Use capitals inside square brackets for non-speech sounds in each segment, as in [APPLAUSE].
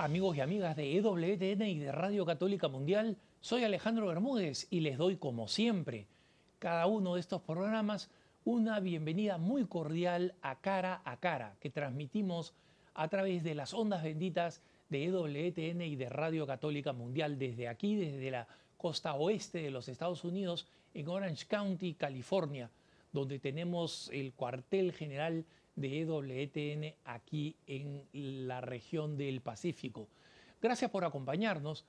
Amigos y amigas de EWTN y de Radio Católica Mundial, soy Alejandro Bermúdez y les doy como siempre, cada uno de estos programas, una bienvenida muy cordial a cara a cara que transmitimos a través de las ondas benditas de EWTN y de Radio Católica Mundial desde aquí, desde la costa oeste de los Estados Unidos, en Orange County, California, donde tenemos el cuartel general de EWTN aquí en la región del Pacífico. Gracias por acompañarnos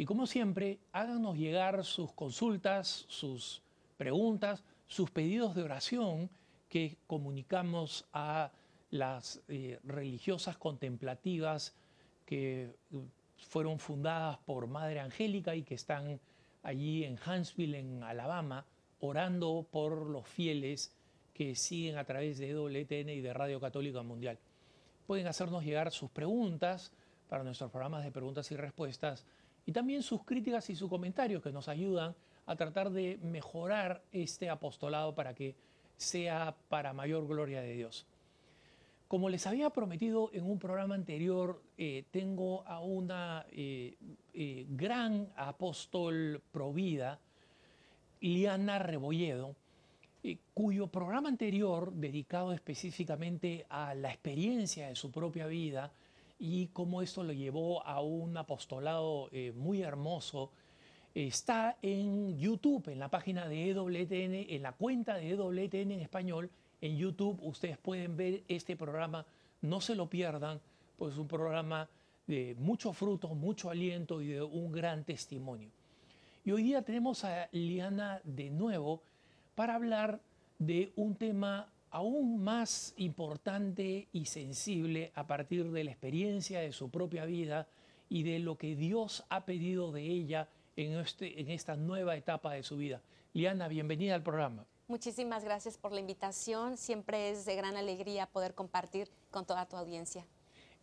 y como siempre, háganos llegar sus consultas, sus preguntas, sus pedidos de oración que comunicamos a las eh, religiosas contemplativas que fueron fundadas por Madre Angélica y que están allí en Huntsville, en Alabama, orando por los fieles que siguen a través de WTN y de Radio Católica Mundial. Pueden hacernos llegar sus preguntas para nuestros programas de preguntas y respuestas y también sus críticas y sus comentarios que nos ayudan a tratar de mejorar este apostolado para que sea para mayor gloria de Dios. Como les había prometido en un programa anterior, eh, tengo a una eh, eh, gran apóstol provida, Liana Rebolledo, eh, cuyo programa anterior, dedicado específicamente a la experiencia de su propia vida y cómo esto lo llevó a un apostolado eh, muy hermoso, está en YouTube, en la página de EWTN, en la cuenta de EWTN en español. En YouTube ustedes pueden ver este programa, no se lo pierdan, pues es un programa de mucho fruto, mucho aliento y de un gran testimonio. Y hoy día tenemos a Liana de nuevo para hablar de un tema aún más importante y sensible a partir de la experiencia de su propia vida y de lo que Dios ha pedido de ella en, este, en esta nueva etapa de su vida. Liana, bienvenida al programa. Muchísimas gracias por la invitación. Siempre es de gran alegría poder compartir con toda tu audiencia.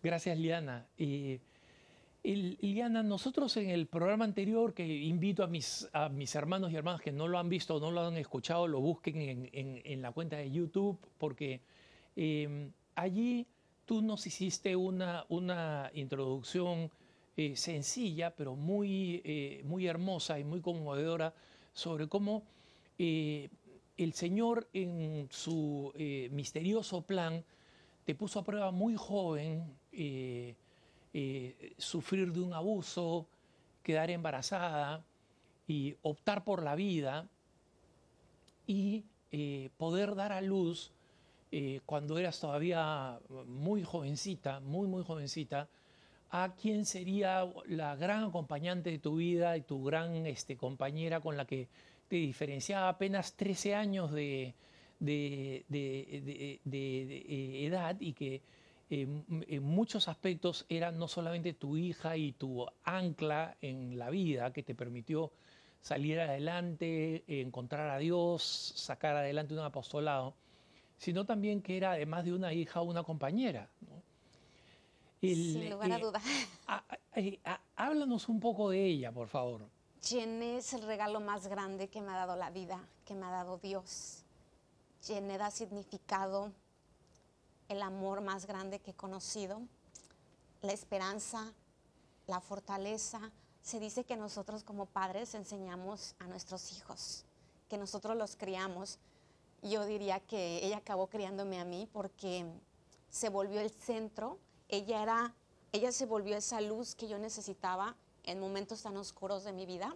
Gracias, Liana. Y Liliana, nosotros en el programa anterior, que invito a mis, a mis hermanos y hermanas que no lo han visto o no lo han escuchado, lo busquen en, en, la cuenta de YouTube, porque eh, allí tú nos hiciste una, una introducción eh, sencilla, pero muy, eh, muy hermosa y muy conmovedora sobre cómo eh, el Señor en su misterioso plan te puso a prueba muy joven eh, sufrir de un abuso, quedar embarazada y optar por la vida y eh, poder dar a luz eh, cuando eras todavía muy jovencita, muy, muy jovencita, a quien sería la gran acompañante de tu vida y tu gran este, compañera con la que te diferenciaba apenas 13 años de, edad y que en muchos aspectos era no solamente tu hija y tu ancla en la vida que te permitió salir adelante, encontrar a Dios, sacar adelante un apostolado, sino también que era además de una hija una compañera. ¿no? El, Sin lugar a eh, dudas. [LAUGHS] Eh, háblanos un poco de ella, por favor. Jeanne es el regalo más grande que me ha dado la vida, que me ha dado Dios. Jeanne da significado el amor más grande que he conocido, la esperanza, la fortaleza. Se dice que nosotros como padres enseñamos a nuestros hijos, que nosotros los criamos. Yo diría que ella acabó criándome a mí porque se volvió el centro. Ella era, ella se volvió esa luz que yo necesitaba en momentos tan oscuros de mi vida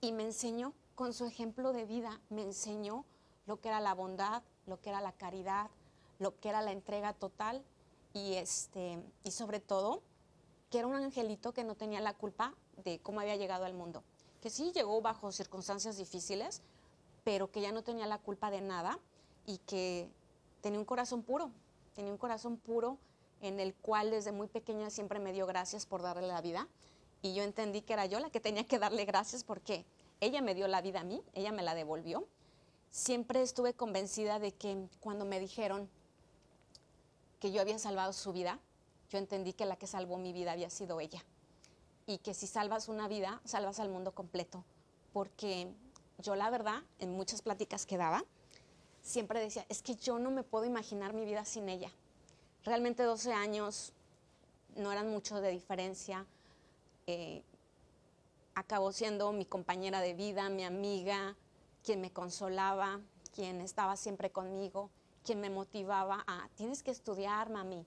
y me enseñó con su ejemplo de vida, me enseñó lo que era la bondad, lo que era la caridad, lo que era la entrega total y, este, y sobre todo que era un angelito que no tenía la culpa de cómo había llegado al mundo. Que sí llegó bajo circunstancias difíciles, pero que ya no tenía la culpa de nada y que tenía un corazón puro, tenía un corazón puro en el cual desde muy pequeña siempre me dio gracias por darle la vida y yo entendí que era yo la que tenía que darle gracias porque ella me dio la vida a mí, ella me la devolvió. Siempre estuve convencida de que cuando me dijeron que yo había salvado su vida, yo entendí que la que salvó mi vida había sido ella. Y que si salvas una vida, salvas al mundo completo. Porque yo la verdad, en muchas pláticas que daba, siempre decía, es que yo no me puedo imaginar mi vida sin ella. Realmente 12 años no eran mucho de diferencia. Eh, acabó siendo mi compañera de vida, mi amiga, quien me consolaba, quien estaba siempre conmigo, quien me motivaba a, tienes que estudiar, mami.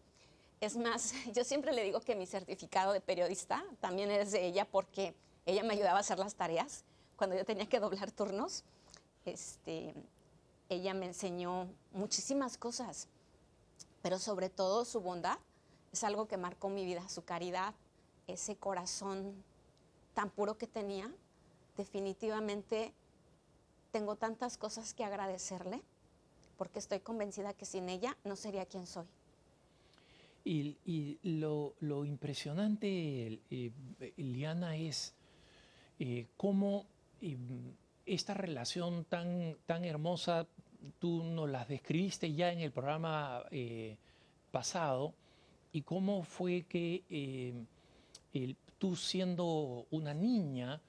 Es más, [LAUGHS] yo siempre le digo que mi certificado de periodista también es de ella porque ella me ayudaba a hacer las tareas cuando yo tenía que doblar turnos. Este, ella me enseñó muchísimas cosas, pero sobre todo su bondad es algo que marcó mi vida, su caridad, ese corazón tan puro que tenía, definitivamente tengo tantas cosas que agradecerle, porque estoy convencida que sin ella no sería quien soy. Y, lo, impresionante, eh, Liana, es eh, cómo eh, esta relación tan, tan hermosa, tú nos la describiste ya en el programa pasado, y cómo fue que tú siendo una niña,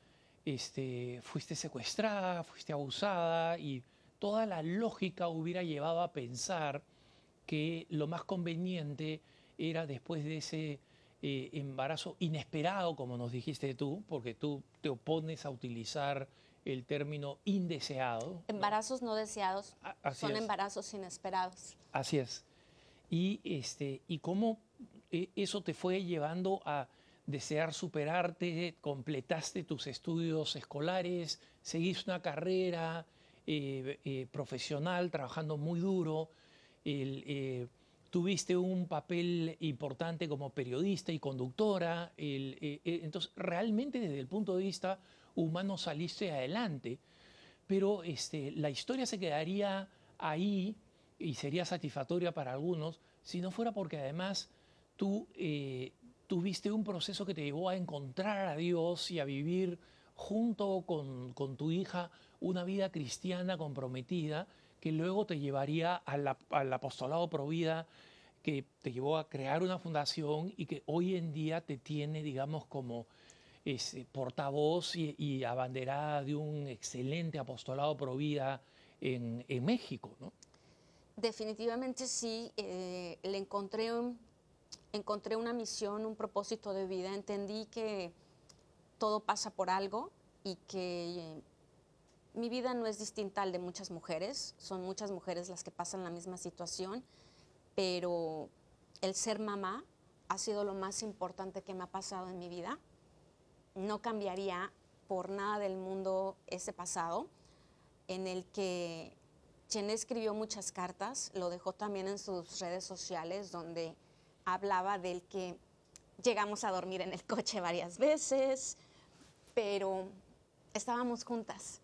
este, fuiste secuestrada, fuiste abusada y toda la lógica hubiera llevado a pensar que lo más conveniente era después de ese eh, embarazo inesperado, como nos dijiste tú, porque tú te opones a utilizar el término indeseado. Embarazos no, deseados son embarazos inesperados. Así es. Y, este, y cómo eh, eso te fue llevando a desear superarte, completaste tus estudios escolares, seguiste una carrera eh, eh, profesional trabajando muy duro, eh, tuviste un papel importante como periodista y conductora, entonces realmente desde el punto de vista humano saliste adelante, pero este, la historia se quedaría ahí y sería satisfactoria para algunos si no fuera porque además tú tuviste un proceso que te llevó a encontrar a Dios y a vivir junto con, tu hija una vida cristiana comprometida que luego te llevaría al, apostolado pro vida, que te llevó a crear una fundación y que hoy en día te tiene, digamos, como ese portavoz y, abanderada de un excelente apostolado pro vida en, México, ¿no? Definitivamente sí, eh, le encontré un, encontré una misión, un propósito de vida, entendí que todo pasa por algo y que mi vida no es distinta al de muchas mujeres, son muchas mujeres las que pasan la misma situación, pero el ser mamá ha sido lo más importante que me ha pasado en mi vida. No cambiaría por nada del mundo ese pasado en el que Chené escribió muchas cartas, lo dejó también en sus redes sociales donde hablaba del que llegamos a dormir en el coche varias veces, pero estábamos juntas.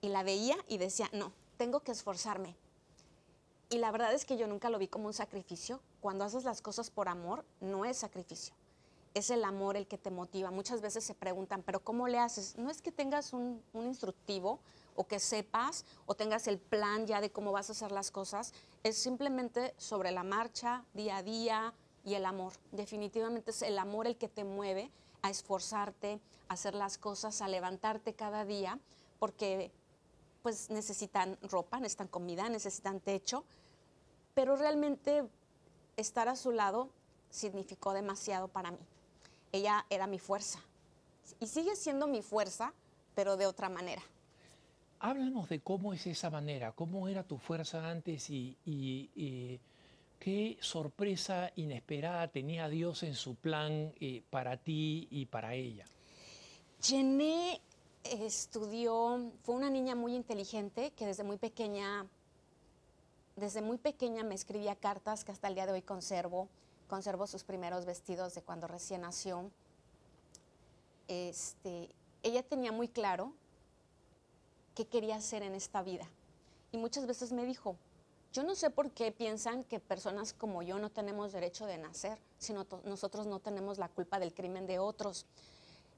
Y la veía y decía, no, tengo que esforzarme. Y la verdad es que yo nunca lo vi como un sacrificio. Cuando haces las cosas por amor, no es sacrificio. Es el amor el que te motiva. Muchas veces se preguntan, pero ¿cómo le haces? No es que tengas un, instructivo o que sepas o tengas el plan ya de cómo vas a hacer las cosas, es simplemente sobre la marcha, día a día y el amor. Definitivamente es el amor el que te mueve a esforzarte, a hacer las cosas, a levantarte cada día, porque pues necesitan ropa, necesitan comida, necesitan techo, pero realmente estar a su lado significó demasiado para mí. Ella era mi fuerza y sigue siendo mi fuerza, pero de otra manera. Háblanos de cómo es esa manera, cómo era tu fuerza antes y, qué sorpresa inesperada tenía Dios en su plan eh, para ti y para ella. Jené estudió, fue una niña muy inteligente que desde muy pequeña, desde muy pequeña me escribía cartas que hasta el día de hoy conservo. Conservo sus primeros vestidos de cuando recién nació. Este, ella tenía muy claro qué quería hacer en esta vida. Y muchas veces me dijo, yo no sé por qué piensan que personas como yo no tenemos derecho de nacer, sino nosotros no tenemos la culpa del crimen de otros.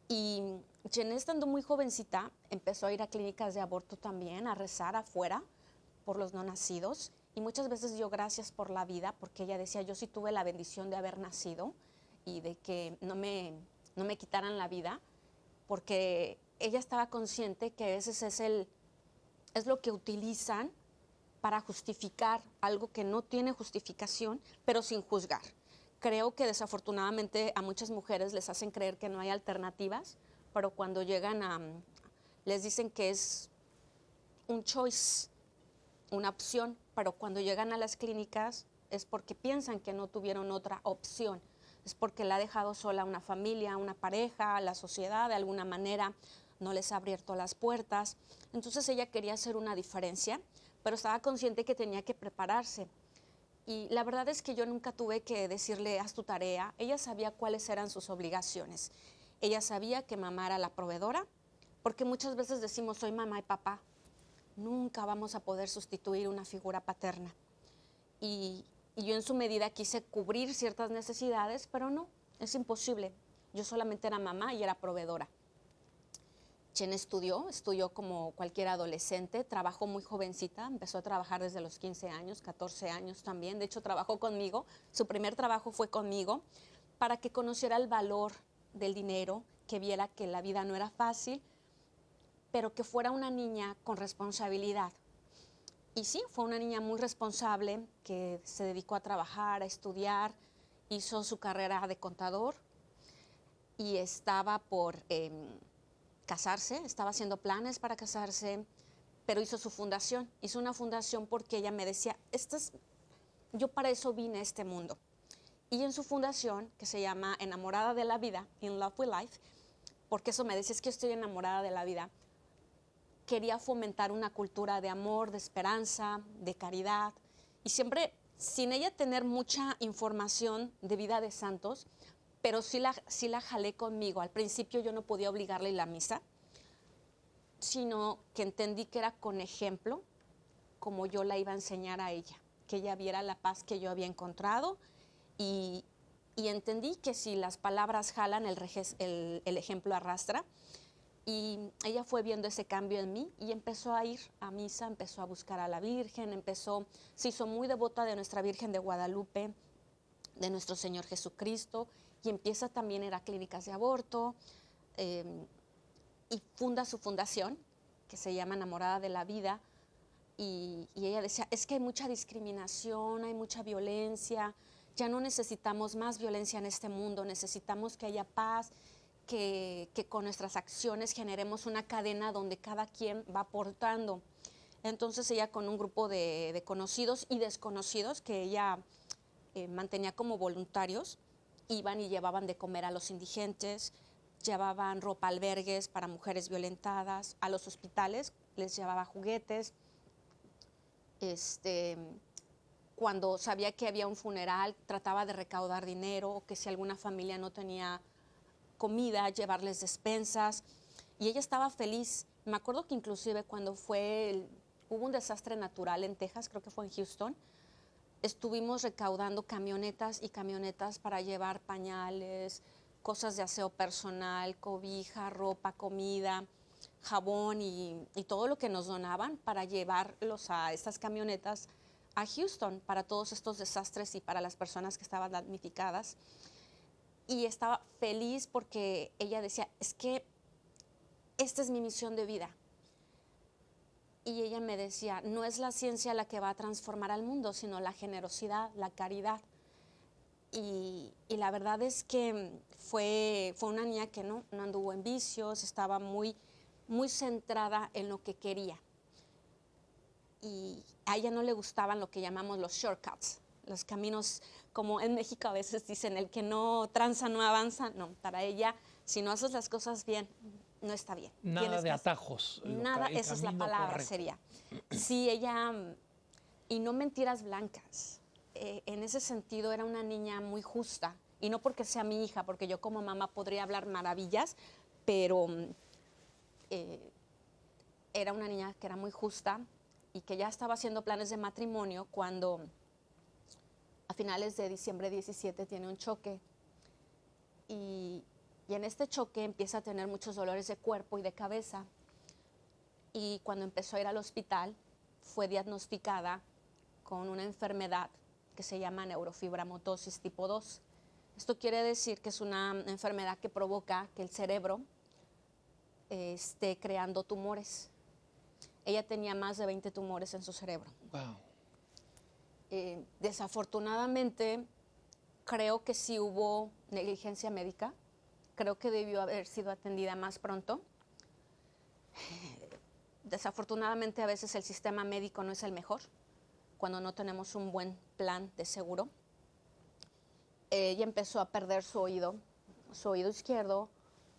Y Jené, estando muy jovencita, empezó a ir a clínicas de aborto también, a rezar afuera por los no nacidos. Y muchas veces dio gracias por la vida, porque ella decía, yo sí tuve la bendición de haber nacido y de que no me, no me quitaran la vida, porque ella estaba consciente que a veces es, el, es lo que utilizan para justificar algo que no tiene justificación, pero sin juzgar. creo que desafortunadamente a muchas mujeres les hacen creer que no hay alternativas, pero cuando llegan a, les dicen que es un choice, una opción, pero cuando llegan a las clínicas es porque piensan que no tuvieron otra opción, es porque la ha dejado sola una familia, una pareja, la sociedad de alguna manera, no les ha abierto las puertas. Entonces ella quería hacer una diferencia, pero estaba consciente que tenía que prepararse. Y la verdad es que yo nunca tuve que decirle, haz tu tarea. Ella sabía cuáles eran sus obligaciones. Ella sabía que mamá era la proveedora, porque muchas veces decimos, soy mamá y papá. Nunca vamos a poder sustituir una figura paterna. Y, y yo en su medida quise cubrir ciertas necesidades, pero no, es imposible. Yo solamente era mamá y era proveedora. Chen estudió, estudió como cualquier adolescente, trabajó muy jovencita, empezó a trabajar desde los 15 años, 14 años también, de hecho trabajó conmigo, su primer trabajo fue conmigo, para que conociera el valor del dinero, que viera que la vida no era fácil, pero que fuera una niña con responsabilidad. Y sí, fue una niña muy responsable que se dedicó a trabajar, a estudiar, hizo su carrera de contador y estaba por... Eh, casarse, estaba haciendo planes para casarse, pero hizo su fundación. Hizo una fundación porque ella me decía, Esto es, yo para eso vine a este mundo. Y en su fundación, que se llama Enamorada de la Vida, In Love with Life, porque eso me decía, es que estoy enamorada de la vida, quería fomentar una cultura de amor, de esperanza, de caridad. Y siempre, sin ella tener mucha información de vida de santos, pero sí la, sí la jalé conmigo. Al principio yo no podía obligarle la misa, sino que entendí que era con ejemplo como yo la iba a enseñar a ella, que ella viera la paz que yo había encontrado y, entendí que si las palabras jalan, el, el ejemplo arrastra. Y ella fue viendo ese cambio en mí y empezó a ir a misa, empezó a buscar a la Virgen, empezó, se hizo muy devota de nuestra Virgen de Guadalupe, de nuestro Señor Jesucristo y empieza también a ir clínicas de aborto em, y funda su fundación que se llama Enamorada de la Vida y, ella decía, es que hay mucha discriminación, hay mucha violencia, ya no necesitamos más violencia en este mundo, necesitamos que haya paz, que, que con nuestras acciones generemos una cadena donde cada quien va aportando. Entonces ella con un grupo de, de conocidos y desconocidos que ella eh, mantenía como voluntarios, iban y llevaban de comer a los indigentes, llevaban ropa albergues para mujeres violentadas, a los hospitales les llevaba juguetes. Este, cuando sabía que había un funeral, trataba de recaudar dinero o que si alguna familia no tenía comida, llevarles despensas. Y ella estaba feliz. Me acuerdo que inclusive cuando fue hubo un desastre natural en Texas, creo que fue en Houston, estuvimos recaudando camionetas y camionetas para llevar pañales, cosas de aseo personal, cobija, ropa, comida, jabón y, todo lo que nos donaban para llevarlos a estas camionetas a Houston para todos estos desastres y para las personas que estaban damnificadas. Y estaba feliz porque ella decía, es que esta es mi misión de vida y ella me decía, no es la ciencia la que va a transformar al mundo, sino la generosidad, la caridad. Y, la verdad es que fue, fue una niña que no, no anduvo en vicios, estaba muy, muy centrada en lo que quería. Y a ella no le gustaban lo que llamamos los shortcuts, los caminos, como en México a veces dicen, el que no tranza no avanza. No, para ella, si no haces las cosas bien, no está bien. Nada de atajos. Nada, esa es la palabra, sería. Sí, ella, y no mentiras blancas. Eh, en ese sentido era una niña muy justa, y no porque sea mi hija, porque yo como mamá podría hablar maravillas, pero eh, era una niña que era muy justa y que ya estaba haciendo planes de matrimonio cuando a finales de diciembre 17 tiene un choque y y en este choque empieza a tener muchos dolores de cuerpo y de cabeza. Y cuando empezó a ir al hospital, fue diagnosticada con una enfermedad que se llama neurofibramotosis tipo 2. Esto quiere decir que es una enfermedad que provoca que el cerebro eh, esté creando tumores. Ella tenía más de 20 tumores en su cerebro. Wow. Eh, desafortunadamente, creo que sí hubo negligencia médica, creo que debió haber sido atendida más pronto. [SIGHS] Desafortunadamente a veces el sistema médico no es el mejor cuando no tenemos un buen plan de seguro. Ella empezó a perder su oído, su oído izquierdo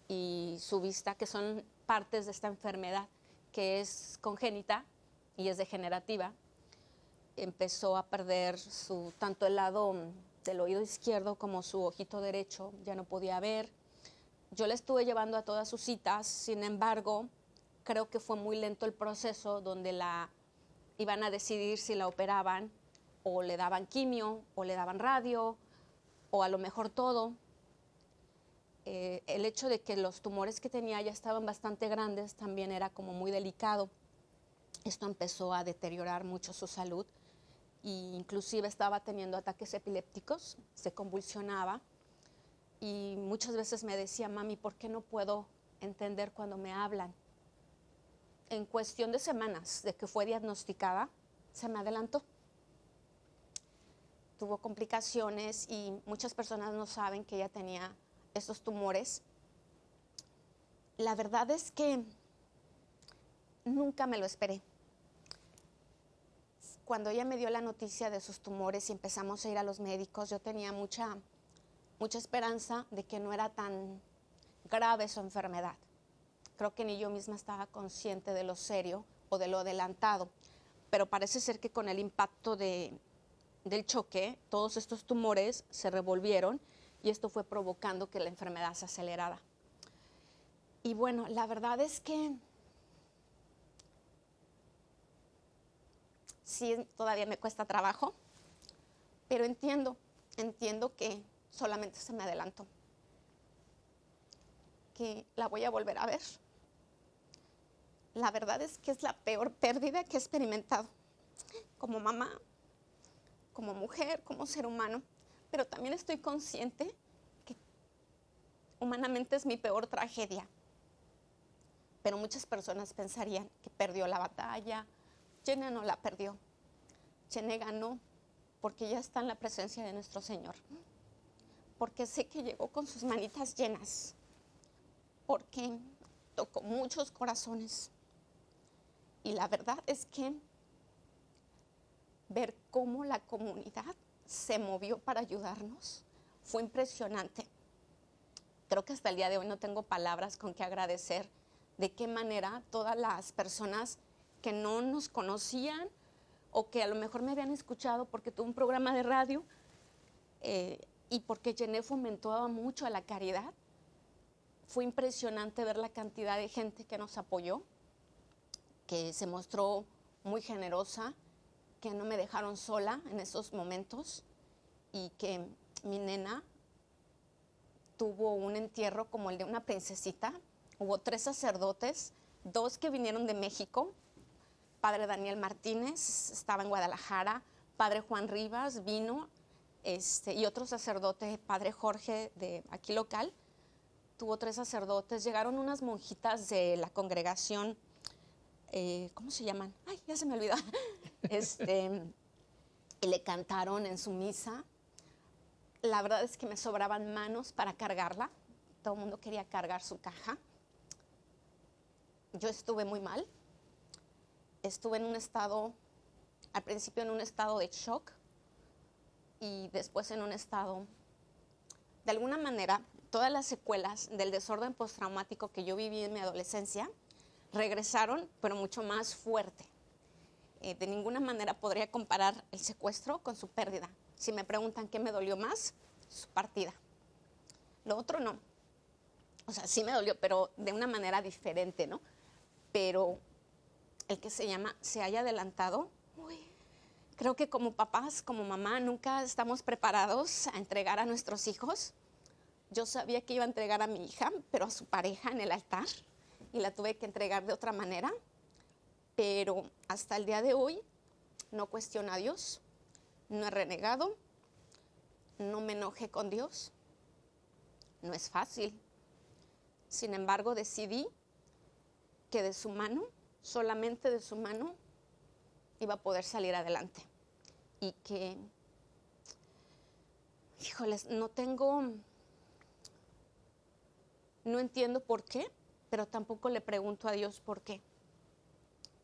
y su vista, que son partes de esta enfermedad que es congénita y es degenerativa. Empezó a perder su, tanto el lado del oído izquierdo como su ojito derecho, ya no podía ver. Yo la estuve llevando a todas sus citas, sin embargo, creo que fue muy lento el proceso donde la iban a decidir si la operaban o le daban quimio o le daban radio o a lo mejor todo. Eh, el hecho de que los tumores que tenía ya estaban bastante grandes también era como muy delicado. Esto empezó a deteriorar mucho su salud e inclusive estaba teniendo ataques epilépticos, se convulsionaba y muchas veces me decía, mami, ¿por qué no puedo entender cuando me hablan? En cuestión de semanas de que fue diagnosticada, se me adelantó. Tuvo complicaciones y muchas personas no saben que ella tenía estos tumores. La verdad es que nunca me lo esperé. Cuando ella me dio la noticia de sus tumores y empezamos a ir a los médicos, yo tenía mucha, mucha esperanza de que no era tan grave su enfermedad. Creo que ni yo misma estaba consciente de lo serio o de lo adelantado, pero parece ser que con el impacto de, del choque, todos estos tumores se revolvieron y esto fue provocando que la enfermedad se acelerara. Y bueno, la verdad es que sí, todavía me cuesta trabajo, pero entiendo, entiendo que solamente se me adelantó, que la voy a volver a ver. La verdad es que es la peor pérdida que he experimentado como mamá, como mujer, como ser humano pero también estoy consciente que humanamente es mi peor tragedia. Pero muchas personas pensarían que perdió la batalla. Jenna no la perdió. Jenna ganó porque ya está en la presencia de nuestro Señor. Porque sé que llegó con sus manitas llenas. Porque tocó muchos corazones. Y la verdad es que ver cómo la comunidad se movió para ayudarnos. Fue impresionante. Creo que hasta el día de hoy no tengo palabras con que agradecer de qué manera todas las personas que no nos conocían o que a lo mejor me habían escuchado porque tuve un programa de radio eh, y porque Jené fomentó mucho a la caridad. Fue impresionante ver la cantidad de gente que nos apoyó, que se mostró muy generosa, que no me dejaron sola en esos momentos y que mi nena tuvo un entierro como el de una princesita. Hubo tres sacerdotes, dos que vinieron de México. Padre Daniel Martínez estaba en Guadalajara, Padre Juan Rivas vino este, y otro sacerdote, Padre Jorge de aquí local. Tuvo tres sacerdotes, llegaron unas monjitas de la congregación, eh, ¿cómo se llaman? Ay, ya se me olvidó. [LAUGHS] Este, y le cantaron en su misa. La verdad es que me sobraban manos para cargarla. Todo el mundo quería cargar su caja. Yo estuve muy mal. Estuve en un estado, al principio en un estado de shock y después en un estado, de alguna manera, todas las secuelas del desorden postraumático que yo viví en mi adolescencia regresaron, pero mucho más fuerte. Eh, de ninguna manera podría comparar el secuestro con su pérdida. Si me preguntan qué me dolió más, su partida. Lo otro no. O sea, sí me dolió, pero de una manera diferente, ¿no? Pero el que se llama se haya adelantado, creo que como papás, como mamá, nunca estamos preparados a entregar a nuestros hijos. Yo sabía que iba a entregar a mi hija, pero a su pareja en el altar, y la tuve que entregar de otra manera pero hasta el día de hoy no cuestiono a Dios, no he renegado, no me enojé con Dios. No es fácil. Sin embargo, decidí que de su mano, solamente de su mano, iba a poder salir adelante. Y que, híjoles, no tengo, no entiendo por qué, pero tampoco le pregunto a Dios por qué.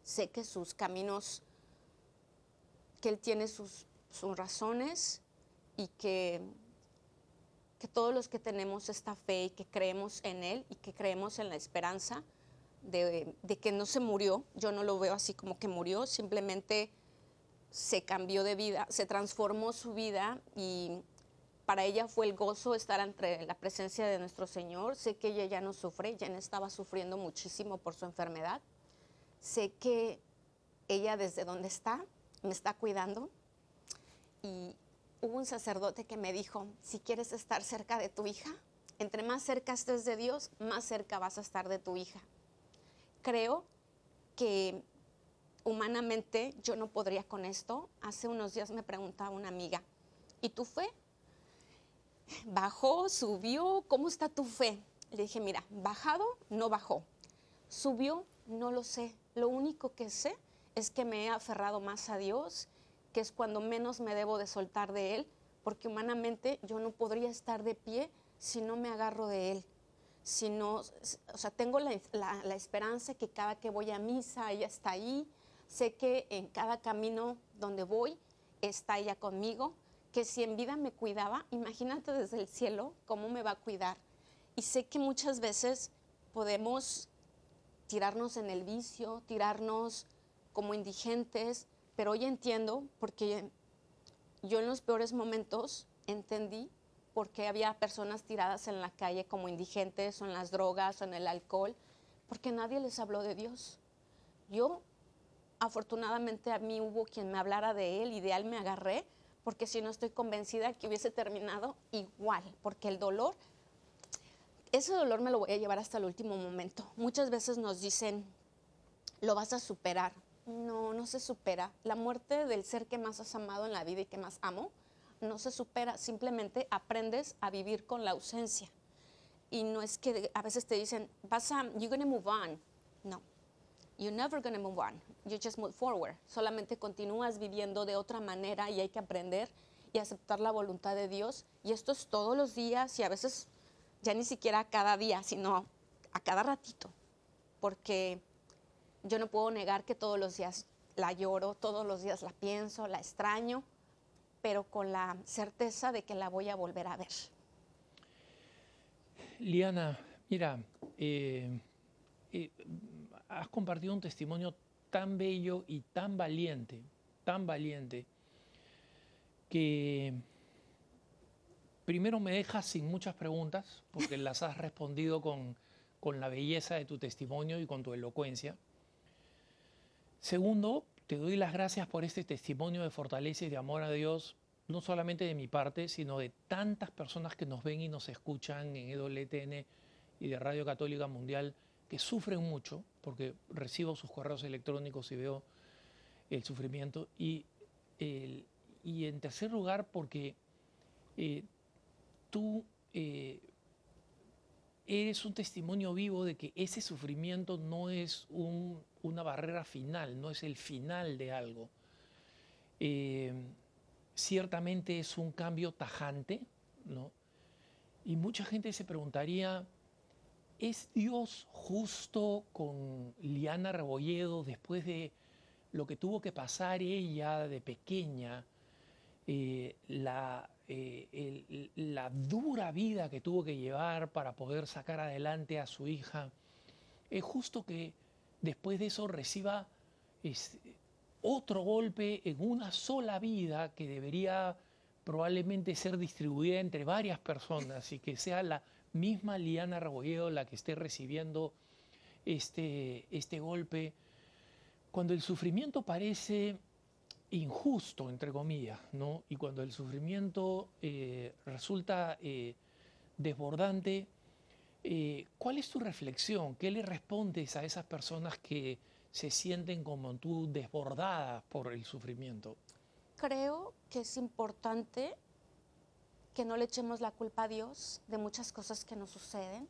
Sé que sus caminos, que Él tiene sus, razones y que, que todos los que tenemos esta fe y que creemos en Él y que creemos en la esperanza de, que no se murió, yo no lo veo así como que murió, simplemente se cambió de vida, se transformó su vida y para ella fue el gozo estar entre la presencia de nuestro Señor. Sé que ella ya no sufre, ya no estaba sufriendo muchísimo por su enfermedad. Sé que ella desde donde está me está cuidando. Y hubo un sacerdote que me dijo, si quieres estar cerca de tu hija, entre más cerca estés de Dios, más cerca vas a estar de tu hija. Creo que humanamente yo no podría con esto. Hace unos días me preguntaba una amiga, ¿y tu fe? ¿Bajó? ¿Subió? ¿Cómo está tu fe? Le dije, mira, bajado, no bajó. ¿Subió? No lo sé. Lo único que sé es que me he aferrado más a Dios, que es cuando menos me debo de soltar de Él, porque humanamente yo no podría estar de pie si no me agarro de Él. Si no, o sea, tengo la, la, la esperanza que cada que voy a misa, ella está ahí. Sé que en cada camino donde voy, está ella conmigo que si en vida me cuidaba, imagínate desde el cielo cómo me va a cuidar. Y sé que muchas veces podemos tirarnos en el vicio, tirarnos como indigentes, pero hoy entiendo porque yo en los peores momentos entendí por qué había personas tiradas en la calle como indigentes o en las drogas o en el alcohol, porque nadie les habló de Dios. Yo, afortunadamente a mí hubo quien me hablara de Él y de Él me agarré, porque si no estoy convencida que hubiese terminado igual, porque el dolor, ese dolor me lo voy a llevar hasta el último momento. Muchas veces nos dicen, lo vas a superar. No, no se supera. La muerte del ser que más has amado en la vida y que más amo, no se supera. Simplemente aprendes a vivir con la ausencia. Y no es que a veces te dicen, vas a, you're gonna move on. No, you're never to move on. You just move forward. Solamente continúas viviendo de otra manera y hay que aprender y aceptar la voluntad de Dios. Y esto es todos los días y a veces ya ni siquiera cada día, sino a cada ratito. Porque yo no puedo negar que todos los días la lloro, todos los días la pienso, la extraño, pero con la certeza de que la voy a volver a ver. Liana, mira, eh, eh, has compartido un testimonio tan bello y tan valiente, tan valiente, que primero me dejas sin muchas preguntas, porque las has respondido con, con la belleza de tu testimonio y con tu elocuencia. Segundo, te doy las gracias por este testimonio de fortaleza y de amor a Dios, no solamente de mi parte, sino de tantas personas que nos ven y nos escuchan en EWTN y de Radio Católica Mundial que sufren mucho, porque recibo sus correos electrónicos y veo el sufrimiento. Y, y en tercer lugar, porque eh, tú eh, eres un testimonio vivo de que ese sufrimiento no es un, una barrera final, no es el final de algo. Eh, ciertamente es un cambio tajante, ¿no? Y mucha gente se preguntaría, ¿Es Dios justo con Liana Rebolledo después de lo que tuvo que pasar ella de pequeña, eh, la, eh, la, dura vida que tuvo que llevar para poder sacar adelante a su hija? ¿Es justo que después de eso reciba otro golpe en una sola vida que debería probablemente ser distribuida entre varias personas y que sea la misma Liana Rebolledo la que esté recibiendo este, este golpe, cuando el sufrimiento parece injusto, entre comillas, ¿no? y cuando el sufrimiento eh, resulta eh, desbordante, eh, ¿cuál es tu reflexión? ¿Qué le respondes a esas personas que se sienten como tú desbordadas por el sufrimiento? Creo que es importante que no le echemos la culpa a Dios de muchas cosas que nos suceden.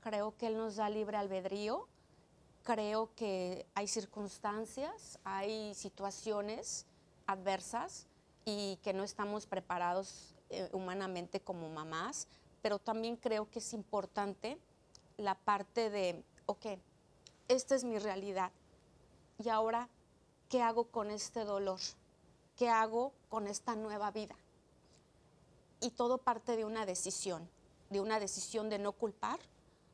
Creo que Él nos da libre albedrío. Creo que hay circunstancias, hay situaciones adversas y que no estamos preparados eh, humanamente como mamás, pero también creo que es importante la parte de, ok, esta es mi realidad. Y ahora, ¿qué hago con este dolor? ¿Qué hago con esta nueva vida? Y todo parte de una decisión, de una decisión de no culpar,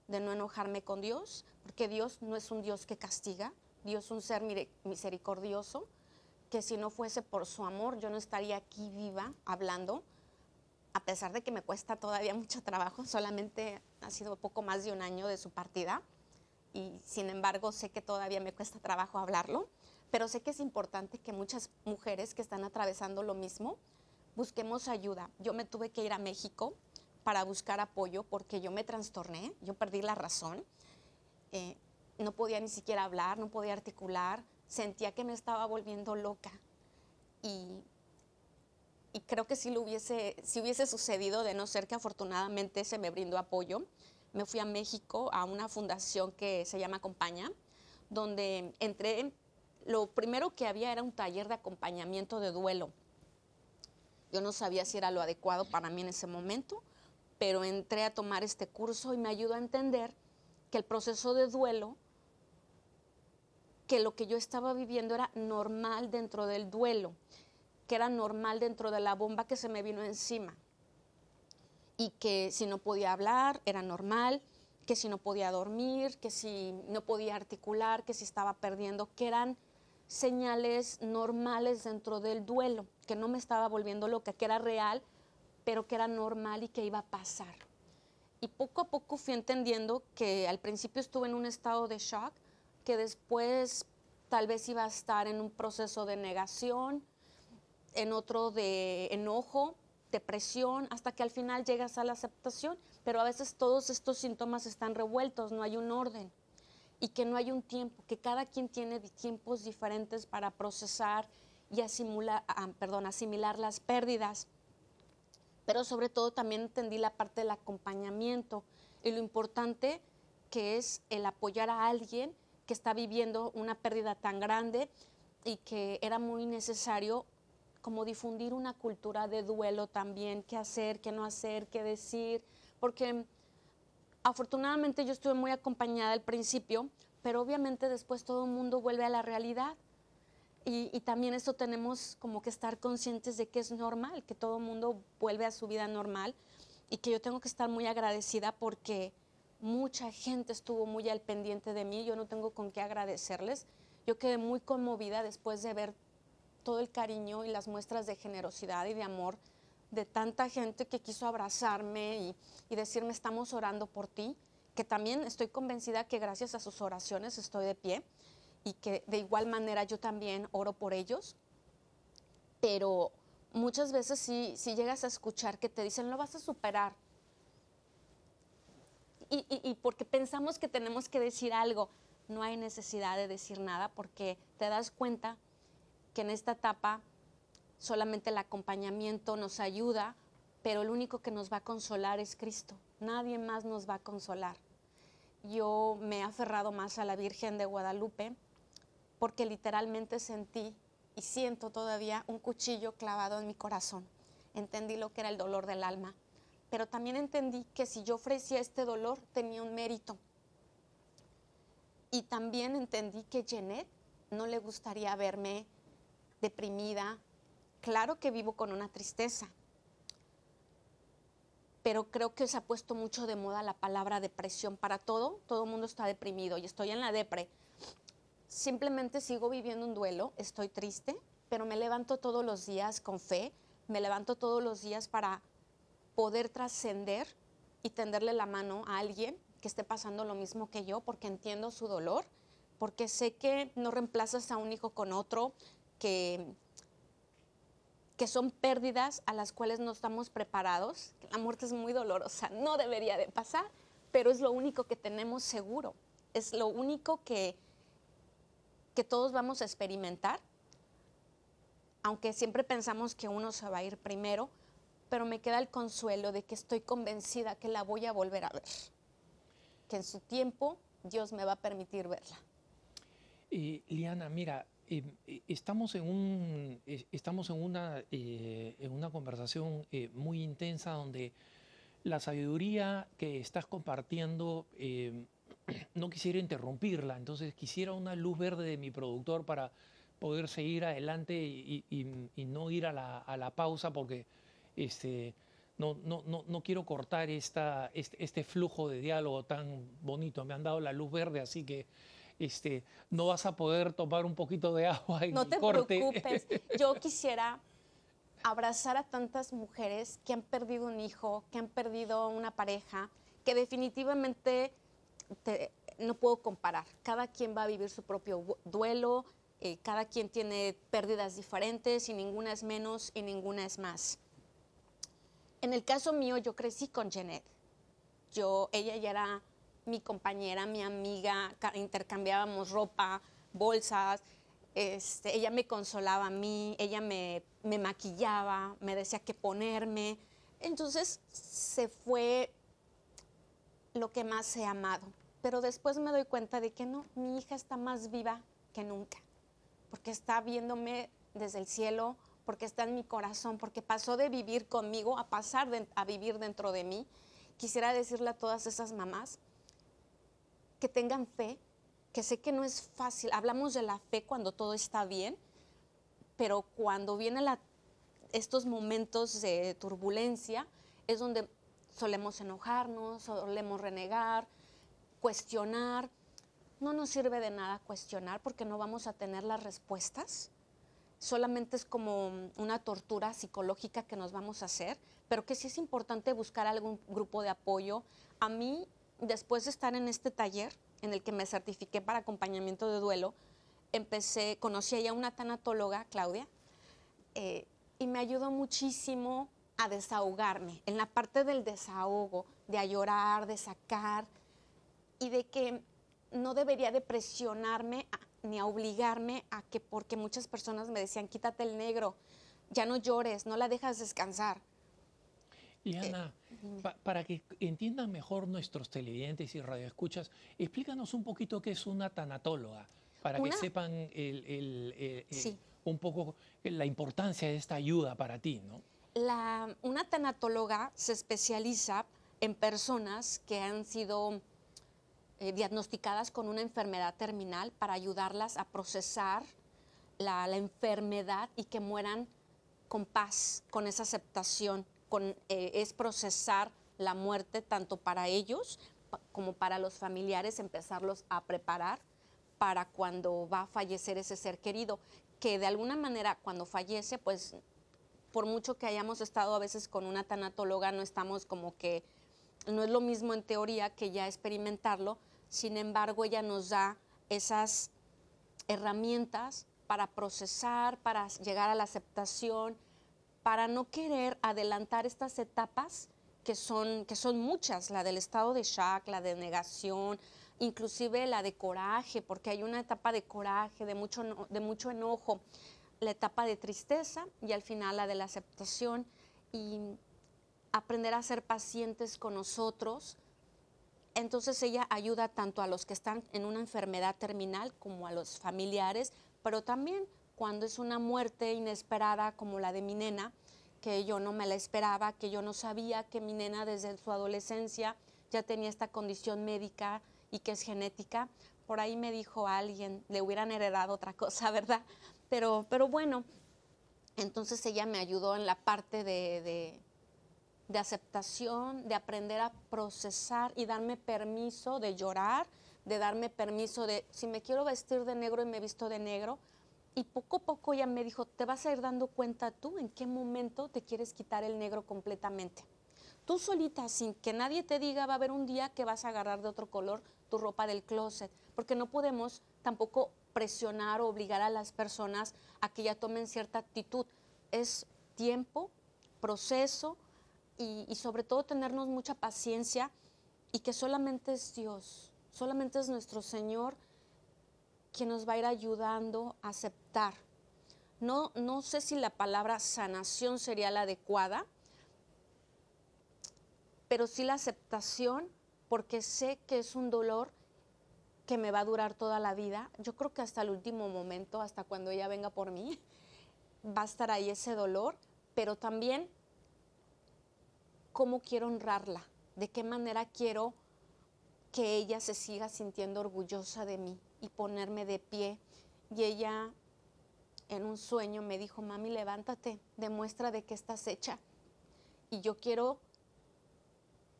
de no enojarme con Dios, porque Dios no es un Dios que castiga, Dios es un ser misericordioso, que si no fuese por su amor yo no estaría aquí viva hablando, a pesar de que me cuesta todavía [LAUGHS] mucho trabajo, solamente ha sido poco más de un año de su partida y sin embargo sé que todavía me cuesta trabajo hablarlo, pero sé que es importante que muchas mujeres que están atravesando lo mismo busquemos ayuda. Yo me tuve que ir a México para buscar apoyo porque yo me trastorné, yo perdí la razón, eh, no podía ni siquiera hablar, no podía articular, sentía que me estaba volviendo loca y, y creo que si, lo hubiese, si hubiese sucedido, de no ser que afortunadamente se me brindó apoyo, me fui a México a una fundación que se llama Acompaña, donde entré, lo primero que había era un taller de acompañamiento de duelo. Yo no sabía si era lo adecuado para mí en ese momento, pero entré a tomar este curso y me ayudó a entender que el proceso de duelo, que lo que yo estaba viviendo era normal dentro del duelo, que era normal dentro de la bomba que se me vino encima. Y que si no podía hablar era normal, que si no podía dormir, que si no podía articular, que si estaba perdiendo, que eran señales normales dentro del duelo, que no me estaba volviendo loca, que era real, pero que era normal y que iba a pasar. Y poco a poco fui entendiendo que al principio estuve en un estado de shock, que después tal vez iba a estar en un proceso de negación, en otro de enojo, depresión, hasta que al final llegas a la aceptación, pero a veces todos estos síntomas están revueltos, no hay un orden y que no hay un tiempo, que cada quien tiene tiempos diferentes para procesar y asimilar, ah, asimilar las pérdidas. Pero sobre todo también entendí la parte del acompañamiento y lo importante que es el apoyar a alguien que está viviendo una pérdida tan grande y que era muy necesario como difundir una cultura de duelo también, qué hacer, qué no hacer, qué decir, porque afortunadamente yo estuve muy acompañada al principio, pero obviamente después todo el mundo vuelve a la realidad. Y, también eso tenemos como que estar conscientes de que es normal, que todo mundo vuelve a su vida normal y que yo tengo que estar muy agradecida porque mucha gente estuvo muy al pendiente de mí, yo no tengo con qué agradecerles. Yo quedé muy conmovida después de ver todo el cariño y las muestras de generosidad y de amor de tanta gente que quiso abrazarme y, decirme estamos orando por ti, que también estoy convencida que gracias a sus oraciones estoy de pie y que de igual manera yo también oro por ellos, pero muchas veces si, si llegas a escuchar que te dicen lo vas a superar y, y porque pensamos que tenemos que decir algo, no hay necesidad de decir nada porque te das cuenta que en esta etapa solamente el acompañamiento nos ayuda, pero el único que nos va a consolar es Cristo. Nadie más nos va a consolar. Yo me he aferrado más a la Virgen de Guadalupe porque literalmente sentí y siento todavía un cuchillo clavado en mi corazón. Entendí lo que era el dolor del alma, pero también entendí que si yo ofrecía este dolor tenía un mérito. Y también entendí que Jeanette no le gustaría verme deprimida. Claro que vivo con una tristeza, pero creo que se ha puesto mucho de moda la palabra depresión para todo. Todo el mundo está deprimido y estoy en la depre. Simplemente sigo viviendo un duelo, estoy triste, pero me levanto todos los días con fe, me levanto todos los días para poder trascender y tenderle la mano a alguien que esté pasando lo mismo que yo, porque entiendo su dolor, porque sé que no reemplazas a un hijo con otro, que, que son pérdidas a las cuales no estamos preparados. La muerte es muy dolorosa, no debería de pasar, pero es lo único que tenemos seguro, es lo único que, que todos vamos a experimentar, aunque siempre pensamos que uno se va a ir primero, pero me queda el consuelo de que estoy convencida que la voy a volver a ver, que en su tiempo Dios me va a permitir verla. Y Liana, mira, eh, eh, estamos, en un, eh, estamos en una, eh, en una conversación eh, muy intensa donde la sabiduría que estás compartiendo eh, no quisiera interrumpirla, entonces quisiera una luz verde de mi productor para poder seguir adelante y, y- y no ir a la, a la pausa porque este, no, no, no, no quiero cortar esta, este, este flujo de diálogo tan bonito. Me han dado la luz verde, así que este, no vas a poder tomar un poquito de agua en No te corte. preocupes. [LAUGHS] Yo quisiera abrazar a tantas mujeres que han perdido un hijo, que han perdido una pareja, que definitivamente te- no puedo comparar. Cada quien va a vivir su propio duelo, eh, cada quien tiene pérdidas diferentes y ninguna es menos y ninguna es más. En el caso mío, yo crecí con Janet. Yo, ella ya era mi compañera, mi amiga, ca- intercambiábamos ropa, bolsas, este, ella me consolaba a mí, ella me, me maquillaba, me decía qué ponerme. Entonces se fue lo que más he amado. Pero después me doy cuenta de que no, mi hija está más viva que nunca, porque está viéndome desde el cielo, porque está en mi corazón, porque pasó de vivir conmigo a pasar de- a vivir dentro de mí. Quisiera decirle a todas esas mamás que tengan fe, que sé que no es fácil. Hablamos de la fe cuando todo está bien, pero cuando vienen estos momentos de turbulencia es donde solemos enojarnos, solemos renegar, cuestionar. No nos sirve de nada cuestionar porque no vamos a tener las respuestas. Solamente es como una tortura psicológica que nos vamos a hacer, pero que sí es importante buscar algún grupo de apoyo. A mí, después de estar en este taller en el que me certifiqué para acompañamiento de duelo, empecé, conocí a una tanatóloga, Claudia, eh, y me ayudó muchísimo a desahogarme, en la parte del desahogo, de a llorar, de sacar, y de que no debería de presionarme a- ni a obligarme a que, porque muchas personas me decían, quítate el negro, ya no llores, no la dejas descansar. Liana, pa- para que entiendan mejor nuestros televidentes y radioescuchas, explícanos un poquito qué es una tanatóloga, para Una- que sepan el- el- el- el- Sí. un poco la importancia de esta ayuda para ti, ¿no? La, una tanatóloga se especializa en personas que han sido eh, diagnosticadas con una enfermedad terminal para ayudarlas a procesar la, la enfermedad y que mueran con paz, con esa aceptación. Con, eh, es procesar la muerte tanto para ellos como para los familiares, empezarlos a preparar para cuando va a fallecer ese ser querido, que de alguna manera cuando fallece, pues por mucho que hayamos estado a veces con una tanatóloga, no estamos como que, no es lo mismo en teoría que ya experimentarlo, sin embargo ella nos da esas herramientas para procesar, para llegar a la aceptación, para no querer adelantar estas etapas que son, que son muchas, la del estado de shock, la de negación, inclusive la de coraje, porque hay una etapa de coraje, de mucho, de mucho enojo, la etapa de tristeza y al final la de la aceptación y aprender a ser pacientes con nosotros. Entonces ella ayuda tanto a los que están en una enfermedad terminal como a los familiares, pero también cuando es una muerte inesperada como la de mi nena, que yo no me la esperaba, que yo no sabía que mi nena desde su adolescencia ya tenía esta condición médica y que es genética. Por ahí me dijo alguien, le hubieran heredado otra cosa, [LAUGHS] ¿verdad? Pero, pero bueno, entonces ella me ayudó en la parte de, de- de aceptación, de aprender a procesar y darme permiso de llorar, de darme permiso de, si me quiero vestir de negro y me visto de negro. Y poco a poco ella me dijo, te vas a ir dando cuenta tú en qué momento te quieres quitar el negro completamente. Tú solita, sin que nadie te diga, va a haber un día que vas a agarrar de otro color tu ropa del closet, porque no podemos tampoco presionar o obligar a las personas a que ya tomen cierta actitud. Es tiempo, proceso y, sobre todo tenernos mucha paciencia y que solamente es Dios, solamente es nuestro Señor quien nos va a ir ayudando a aceptar. No, no sé si la palabra sanación sería la adecuada, pero sí la aceptación, porque sé que es un dolor que me va a durar toda la vida. Yo creo que hasta el último momento, hasta cuando ella venga por mí, [LAUGHS] va a estar ahí ese dolor, pero también cómo quiero honrarla, de qué manera quiero que ella se siga sintiendo orgullosa de mí y ponerme de pie. Y ella en un sueño me dijo, mami, levántate, demuestra de qué estás hecha. Y yo quiero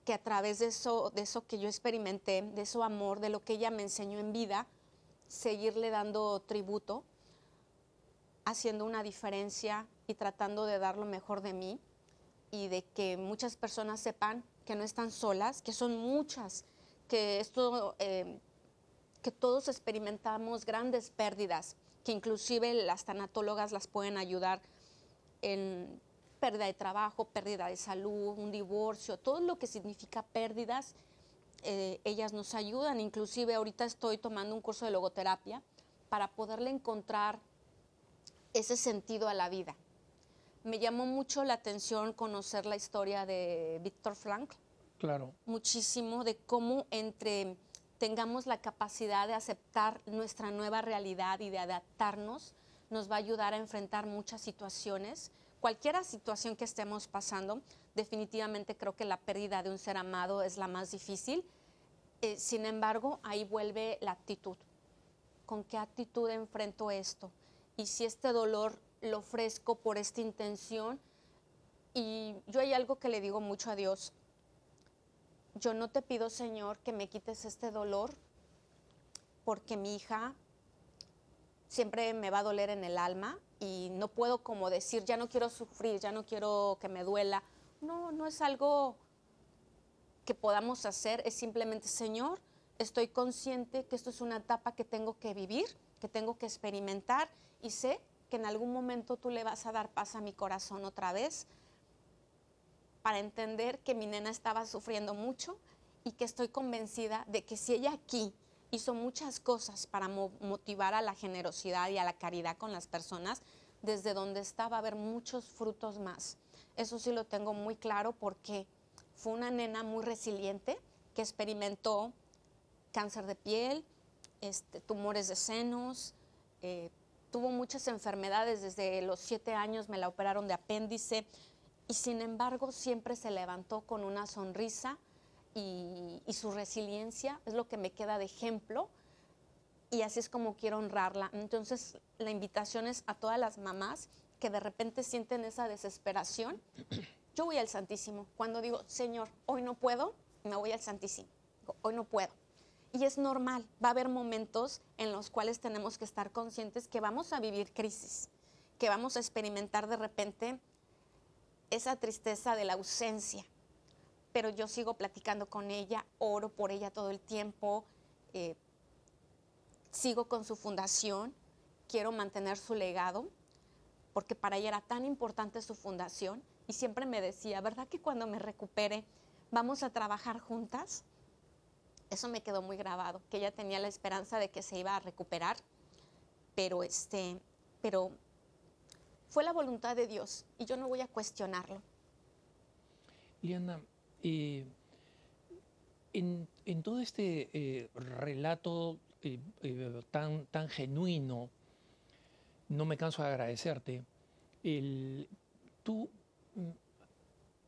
que a través de eso, de eso que yo experimenté, de eso amor, de lo que ella me enseñó en vida, seguirle dando tributo, haciendo una diferencia y tratando de dar lo mejor de mí y de que muchas personas sepan que no están solas, que son muchas, que esto, eh, que todos experimentamos grandes pérdidas, que inclusive las tanatólogas las pueden ayudar en pérdida de trabajo, pérdida de salud, un divorcio, todo lo que significa pérdidas, eh, ellas nos ayudan. Inclusive ahorita estoy tomando un curso de logoterapia para poderle encontrar ese sentido a la vida. Me llamó mucho la atención conocer la historia de Víctor Frankl. Claro. Muchísimo de cómo entre tengamos la capacidad de aceptar nuestra nueva realidad y de adaptarnos, nos va a ayudar a enfrentar muchas situaciones cualquier situación que estemos pasando, definitivamente creo que la pérdida de un ser amado es la más difícil. Eh, sin embargo, ahí vuelve la actitud. ¿Con qué actitud enfrento esto? Y si este dolor lo ofrezco por esta intención, y yo hay algo que le digo mucho a Dios, yo no te pido, Señor, que me quites este dolor, porque mi hija siempre me va a doler en el alma, y no puedo como decir, ya no quiero sufrir, ya no quiero que me duela. No, no es algo que podamos hacer, es simplemente, Señor, estoy consciente que esto es una etapa que tengo que vivir, que tengo que experimentar y sé que en algún momento tú le vas a dar paz a mi corazón otra vez para entender que mi nena estaba sufriendo mucho y que estoy convencida de que si ella aquí hizo muchas cosas para motivar a la generosidad y a la caridad con las personas. Desde donde estaba a haber muchos frutos más. Eso sí lo tengo muy claro porque fue una nena muy resiliente que experimentó cáncer de piel, este, tumores de senos, eh, tuvo muchas enfermedades, desde los siete años me la operaron de apéndice y sin embargo siempre se levantó con una sonrisa, y, su resiliencia es lo que me queda de ejemplo y así es como quiero honrarla. Entonces la invitación es a todas las mamás que de repente sienten esa desesperación. Yo voy al Santísimo. Cuando digo, Señor, hoy no puedo, me voy al Santísimo. Hoy no puedo. Y es normal, va a haber momentos en los cuales tenemos que estar conscientes que vamos a vivir crisis, que vamos a experimentar de repente esa tristeza de la ausencia, pero yo sigo platicando con ella, oro por ella todo el tiempo, eh, sigo con su fundación, quiero mantener su legado, porque para ella era tan importante su fundación y siempre me decía, ¿verdad que cuando me recupere vamos a trabajar juntas? Eso me quedó muy grabado, que ella tenía la esperanza de que se iba a recuperar, pero este, pero fue la voluntad de Dios y yo no voy a cuestionarlo. Liana, eh, en, todo este eh, relato eh, tan, tan genuino, no me canso de agradecerte, tú mm,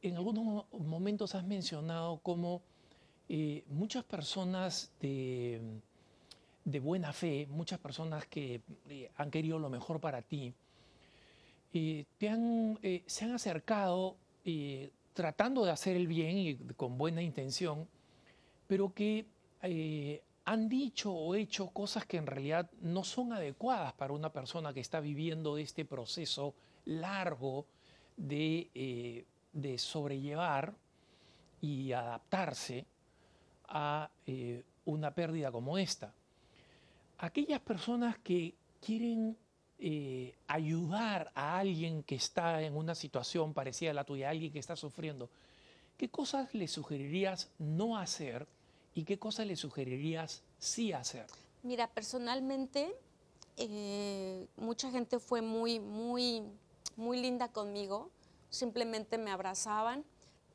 en algunos momentos has mencionado cómo muchas personas de, buena fe, muchas personas que han querido lo mejor para ti, te han, se han acercado tratando de hacer el bien y con buena intención, pero que eh, han dicho o hecho cosas que en realidad no son adecuadas para una persona que está viviendo este proceso largo eh, de sobrellevar y adaptarse a eh, una pérdida como esta. Aquellas personas que quieren eh, ayudar a alguien que está en una situación parecida a la tuya, alguien que está sufriendo, ¿qué cosas le sugerirías no hacer y qué cosas le sugerirías sí hacer? Mira, personalmente, eh, mucha gente fue muy, muy, muy linda conmigo, simplemente me abrazaban,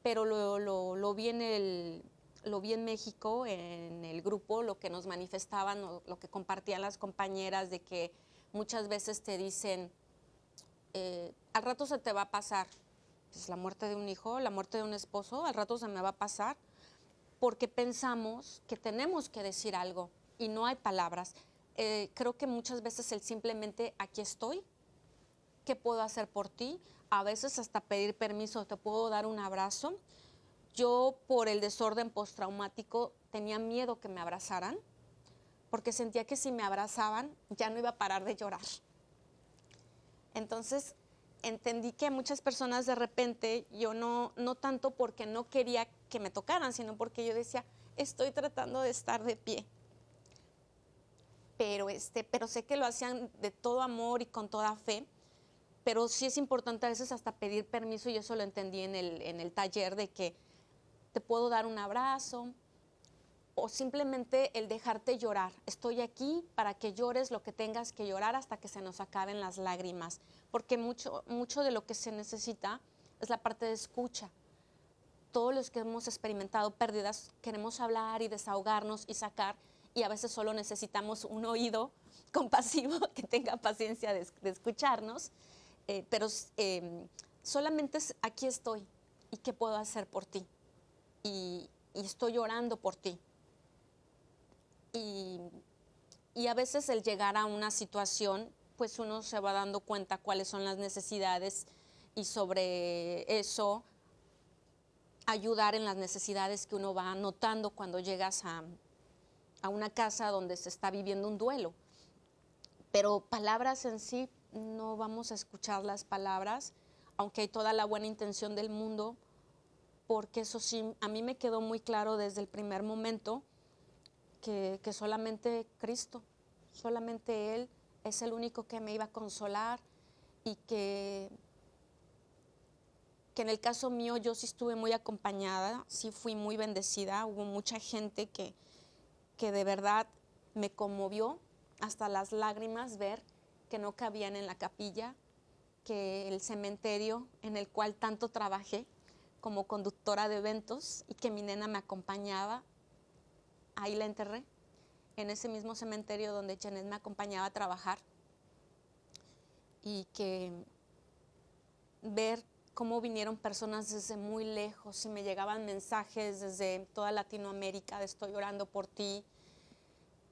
pero lo, lo, vi en el, lo vi en México, en el grupo, lo que nos manifestaban, lo que compartían las compañeras, de que muchas veces te dicen, eh, al rato se te va a pasar, pues la muerte de un hijo, la muerte de un esposo, al rato se me va a pasar, porque pensamos que tenemos que decir algo y no hay palabras. Eh, creo que muchas veces el simplemente aquí estoy, ¿qué puedo hacer por ti? A veces hasta pedir permiso, te puedo dar un abrazo. Yo por el desorden postraumático tenía miedo que me abrazaran, porque sentía que si me abrazaban ya no iba a parar de llorar. Entonces entendí que muchas personas de repente, yo no, no tanto porque no quería que me tocaran, sino porque yo decía, estoy tratando de estar de pie. Pero, este, pero sé que lo hacían de todo amor y con toda fe. Pero sí es importante a veces hasta pedir permiso y eso lo entendí en el, en el taller de que te puedo dar un abrazo o simplemente el dejarte llorar. Estoy aquí para que llores lo que tengas que llorar hasta que se nos acaben las lágrimas, porque mucho, mucho de lo que se necesita es la parte de escucha. Todos los que hemos experimentado pérdidas queremos hablar y desahogarnos y sacar y a veces solo necesitamos un oído [LAUGHS] compasivo [LAUGHS] que tenga paciencia de, escucharnos, eh, pero em, solamente aquí estoy y qué puedo hacer por ti y, estoy llorando por ti. Y, y, a veces el llegar a una situación, pues uno se va dando cuenta cuáles son las necesidades y sobre eso ayudar en las necesidades que uno va notando cuando llegas a, a una casa donde se está viviendo un duelo. Pero palabras en sí, no vamos a escuchar las palabras, aunque hay toda la buena intención del mundo, porque eso sí, a mí me quedó muy claro desde el primer momento que, solamente Cristo, solamente Él es el único que me iba a consolar y que, que en el caso mío yo sí estuve muy acompañada, sí fui muy bendecida, hubo mucha gente que, que de verdad me conmovió hasta las lágrimas ver que no cabían en la capilla, que el cementerio en el cual tanto trabajé, como conductora de eventos y que mi nena me acompañaba. Ahí la enterré, en ese mismo cementerio donde Janet me acompañaba a trabajar. Y que ver cómo vinieron personas desde muy lejos y me llegaban mensajes desde toda Latinoamérica de estoy orando por ti.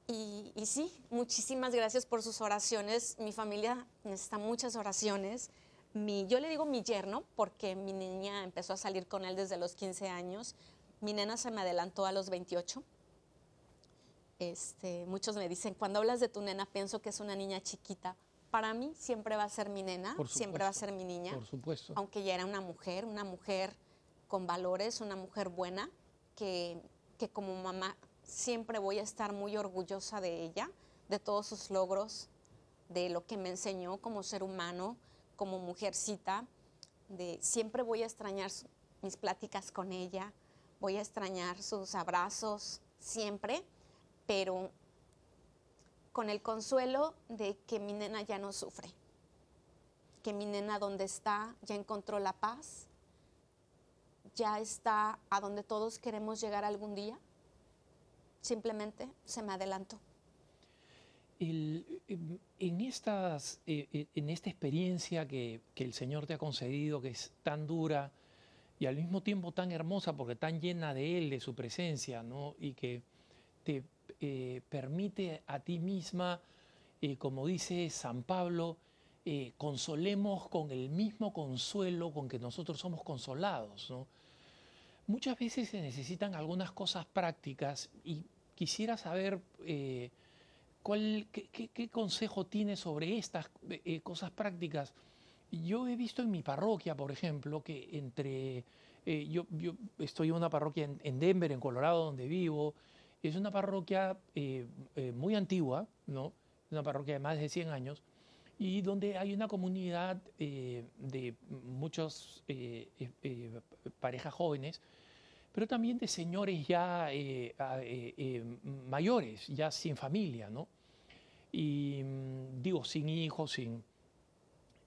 Y, y sí, muchísimas gracias por sus oraciones. Mi familia necesita muchas oraciones yo le digo mi yerno porque mi niña empezó a salir con él desde los 15 años. Mi nena se me adelantó a los 28. Este, muchos me dicen, cuando hablas de tu nena pienso que es una niña chiquita. Para mí siempre va a ser mi nena, siempre va a ser mi niña. Por supuesto. Aunque ya era una mujer, una mujer con valores, una mujer buena, que, que como mamá siempre voy a estar muy orgullosa de ella, de todos sus logros, de lo que me enseñó como ser humano, como mujercita, de siempre voy a extrañar mis pláticas con ella, voy a extrañar sus abrazos, siempre, pero con el consuelo de que mi nena ya no sufre, que mi nena donde está ya encontró la paz, ya está a donde todos queremos llegar algún día, simplemente se me adelantó. Em, en, estas, eh, eh, en esta experiencia que, el Señor te ha concedido, que es tan dura y al mismo tiempo tan hermosa porque tan llena de Él, de su presencia, ¿no? y que te eh, permite a ti misma, como dice San Pablo, consolemos con el mismo consuelo con que nosotros somos consolados. ¿no? Muchas veces se necesitan algunas cosas prácticas y quisiera saber qué, consejo tiene sobre estas eh, cosas prácticas? Yo he visto en mi parroquia, por ejemplo, que entre... Eh, yo, estoy en una parroquia en, Denver, en Colorado, donde vivo. Es una parroquia eh, muy antigua, ¿no? Una parroquia de más de 100 años y donde hay una comunidad de muchas parejas jóvenes pero también de señores ya eh, eh, eh, mayores, ya sin familia, ¿no? Y mm, digo, sin hijos, sin...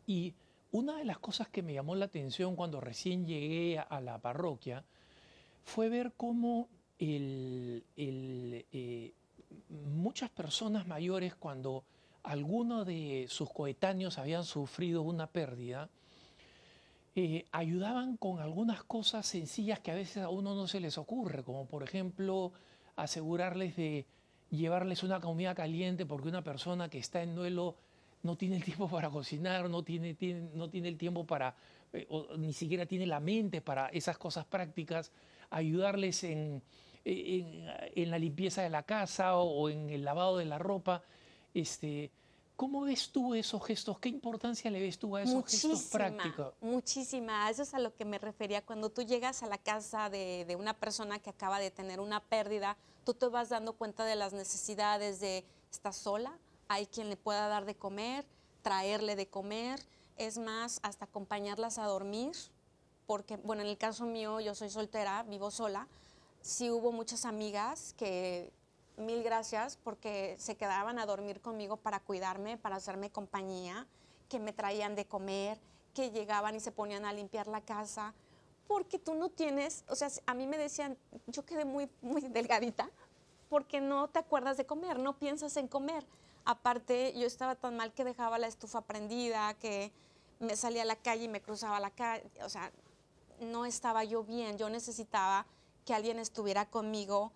Y una de las cosas que me llamó la atención cuando recién llegué a la parroquia fue ver cómo el- el, eh, muchas personas mayores cuando alguno de sus coetáneos habían sufrido una pérdida, eh, ayudaban con algunas cosas sencillas que a veces a uno no se les ocurre, como por ejemplo asegurarles de llevarles una comida caliente porque una persona que está en duelo no tiene el tiempo para cocinar, no tiene, no tiene el tiempo para, eh, o ni siquiera tiene la mente para esas cosas prácticas, ayudarles en, en- en la limpieza de la casa o, o en el lavado de la ropa. Este, ¿Cómo ves tú esos gestos? ¿Qué importancia le ves tú a esos gestos prácticos? muchísima. Eso es a lo que me refería. Cuando tú llegas a la casa de, de una persona que acaba de tener una pérdida, tú te vas dando cuenta de las necesidades de, ¿está sola? Hay quien le pueda dar de comer, traerle de comer, es más, hasta acompañarlas a dormir, porque, bueno, en el caso mío, yo soy soltera, vivo sola, sí hubo muchas amigas que mil gracias porque se quedaban a dormir conmigo para cuidarme, para hacerme compañía, que me traían de comer, que llegaban y se ponían a limpiar la casa, porque tú no tienes, o sea, a mí me decían, yo quedé muy, muy delgadita, porque no te acuerdas de comer, no piensas en comer. Aparte, yo estaba tan mal que dejaba la estufa prendida, que me salía a la calle y me cruzaba la calle, o sea, no estaba yo bien, yo necesitaba que alguien estuviera conmigo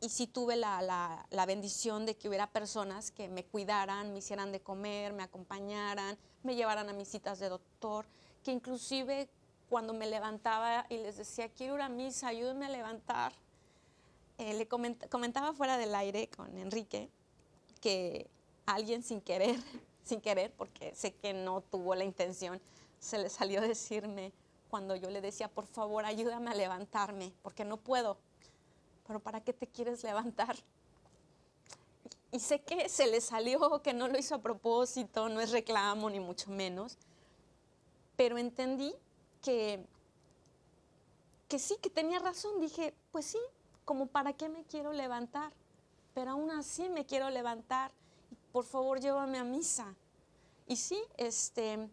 y sí tuve la, la- bendición de que hubiera personas que me cuidaran, me hicieran de comer, me acompañaran, me llevaran a mis citas de doctor, que inclusive cuando me levantaba y les decía, quiero ir a misa, ayúdenme a levantar, eh, le coment- comentaba fuera del aire con Enrique que alguien sin querer, [LAUGHS] sin querer, porque sé que no tuvo la intención, se le salió a decirme cuando yo le decía, por favor, ayúdame a levantarme, porque no puedo. Pero ¿para qué te quieres levantar? Y sé que se le salió, que no lo hizo a propósito, no es reclamo ni mucho menos, pero entendí que, que sí, que tenía razón. Dije, pues sí, como para qué me quiero levantar, pero aún así me quiero levantar. Por favor, llévame a misa. Y sí, este,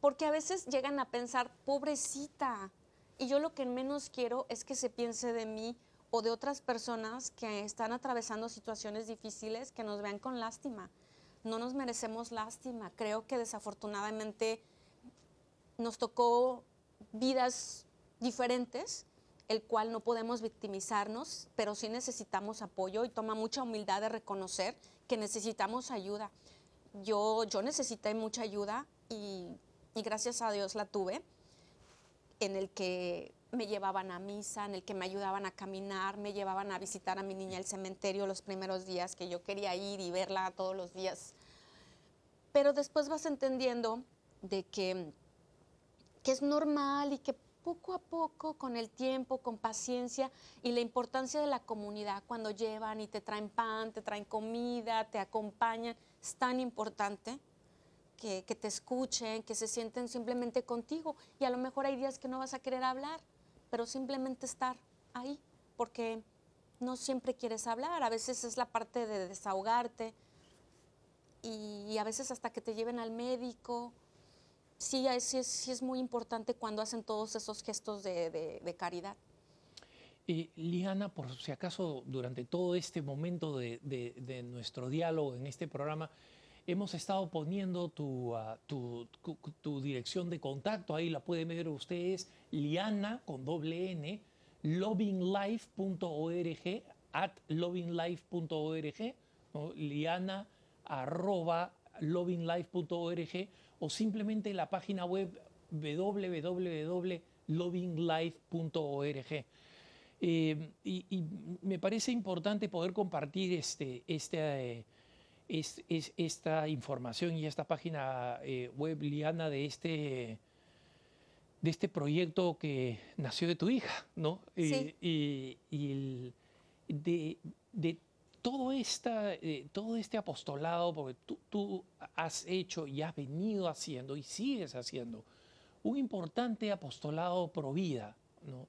porque a veces llegan a pensar, pobrecita, y yo lo que menos quiero es que se piense de mí o de otras personas que están atravesando situaciones difíciles que nos vean con lástima. No nos merecemos lástima. Creo que desafortunadamente nos tocó vidas diferentes, el cual no podemos victimizarnos, pero sí necesitamos apoyo y toma mucha humildad de reconocer que necesitamos ayuda. Yo, yo necesité mucha ayuda y, y gracias a Dios la tuve, en el que me llevaban a misa, en el que me ayudaban a caminar, me llevaban a visitar a mi niña al cementerio los primeros días que yo quería ir y verla todos los días. Pero después vas entendiendo de que que es normal y que poco a poco, con el tiempo, con paciencia y la importancia de la comunidad, cuando llevan y te traen pan, te traen comida, te acompañan, es tan importante que, que te escuchen, que se sienten simplemente contigo. Y a lo mejor hay días que no vas a querer hablar, pero simplemente estar ahí, porque no siempre quieres hablar, a veces es la parte de desahogarte y, a veces hasta que te lleven al médico sí, sí es, sí es muy importante cuando hacen todos esos gestos de, de- caridad. Eh, Liana, por si acaso, durante todo este momento de- de nuestro diálogo en este programa, hemos estado poniendo tu, ah, tu, dirección de contacto, ahí la pueden ver ustedes, Liana con doble N, lovinglife.org, at lovinglife.org. Liana arroba lovinglife.org o simplemente la página web www.lovinglife.org. Eh, y, y me parece importante poder compartir este, este, eh, es- es- esta información y esta página eh, web, Liana, de este, de este proyecto que nació de tu hija, ¿no? Sí. Y, y- y el- de, de todo, esta, eh, todo este apostolado, porque tú, tú has hecho y has venido haciendo y sigues haciendo un importante apostolado pro vida, ¿no?